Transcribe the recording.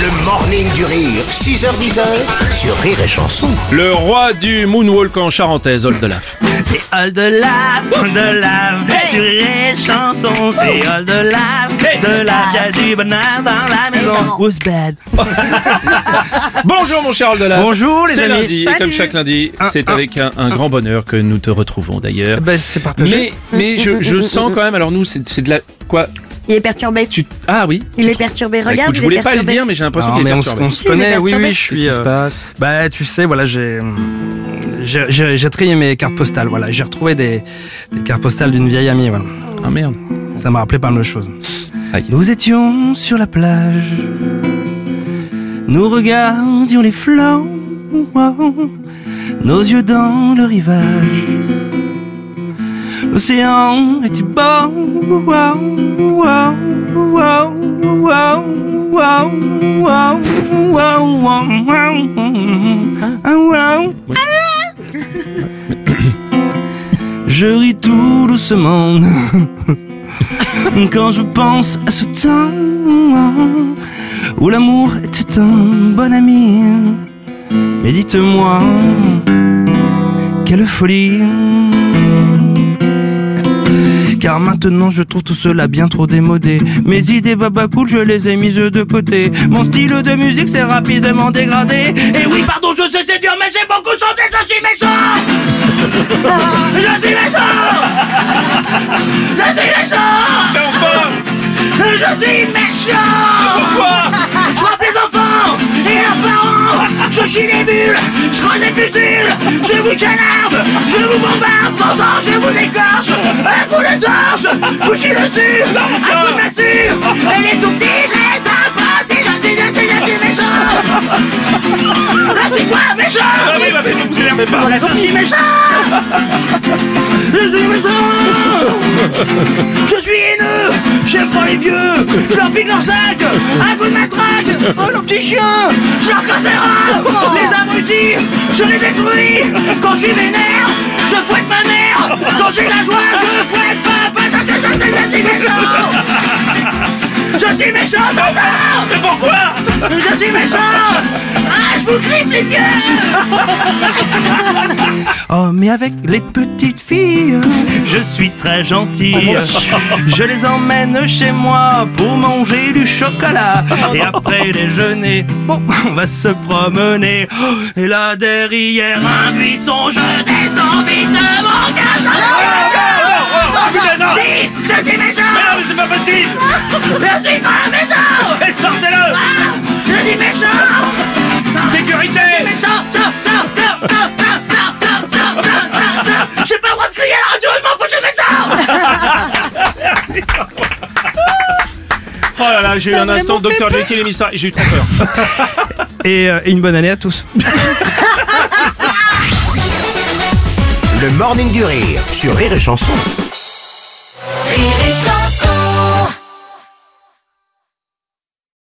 Le morning du rire, 6h10 sur Rire et Chanson. Le roi du moonwalk en charentaise, Oldelaf. C'est all de lave, de lave, sur les chansons, c'est all de lave, de lave, y'a du bonheur dans la maison. Who's bad? Bonjour mon cher Oldelaf. Bonjour, les C'est amis. lundi, et comme chaque lundi, Ah, c'est ah. avec un, un grand bonheur que nous te retrouvons d'ailleurs. Ben, c'est partagé. Mais, mais je, je sens quand même, alors nous, c'est c'est de la... Quoi? Il est perturbé. tu, Ah oui Il est perturbé. Bah, Regarde, écoute, je voulais pas le dire, mais j'ai l'impression Non, qu'il est mais on, s- perturbé. on se connaît, oui, oui, je Qu'est-ce suis. qui se euh, passe? Bah, tu sais, voilà, j'ai. J'ai trié mes cartes postales, voilà. J'ai retrouvé des, des cartes postales d'une vieille amie, voilà. Ah merde. Ça m'a rappelé pas mal de choses. Aïe. Nous étions sur la plage, nous regardions les fleurs, nos yeux dans le rivage. L'océan était beau, Je ris tout doucement quand je pense à ce temps où l'amour était un bon ami. Mais dites-moi, quelle folie! Car maintenant je trouve tout cela bien trop démodé. Mes idées baba cool je les ai mises de côté. Mon style de musique s'est rapidement dégradé. Et oui pardon je sais c'est dur mais j'ai beaucoup changé Je suis méchant. Je suis méchant. Je suis méchant. Je suis méchant. Pourquoi Je frappe les enfants et leurs parents. Je chie des bulles, je creuse des fusiles Je vous canarde, je vous bombarde Sans temps je vous écorche, de torche Vous chie dessus, un coup de massue Et les tout petits je les tape pas Si je suis, je suis, je suis méchant. Je suis quoi méchant Je suis méchant. Je suis méchant. Je suis haineux. J'aime pas les vieux. Je leur pique leur sac Un coup de matraque. Oh le petit chien. Je leur casse les Les abrutis Je les détruis. Quand je suis vénère Je fouette ma mère. Quand j'ai la joie Je suis méchant Ah je vous griffe les yeux Oh, mais avec les petites filles, je suis très gentil. Je les emmène chez moi pour manger du chocolat. Et après déjeuner, bon, on va se promener. Et là derrière un buisson, je Oh là là, j'ai eu un instant Dr Jekyll et j'ai eu trop peur. Et, euh, et une bonne année à tous. Le morning du rire sur Rire et Chanson. Rire et chanson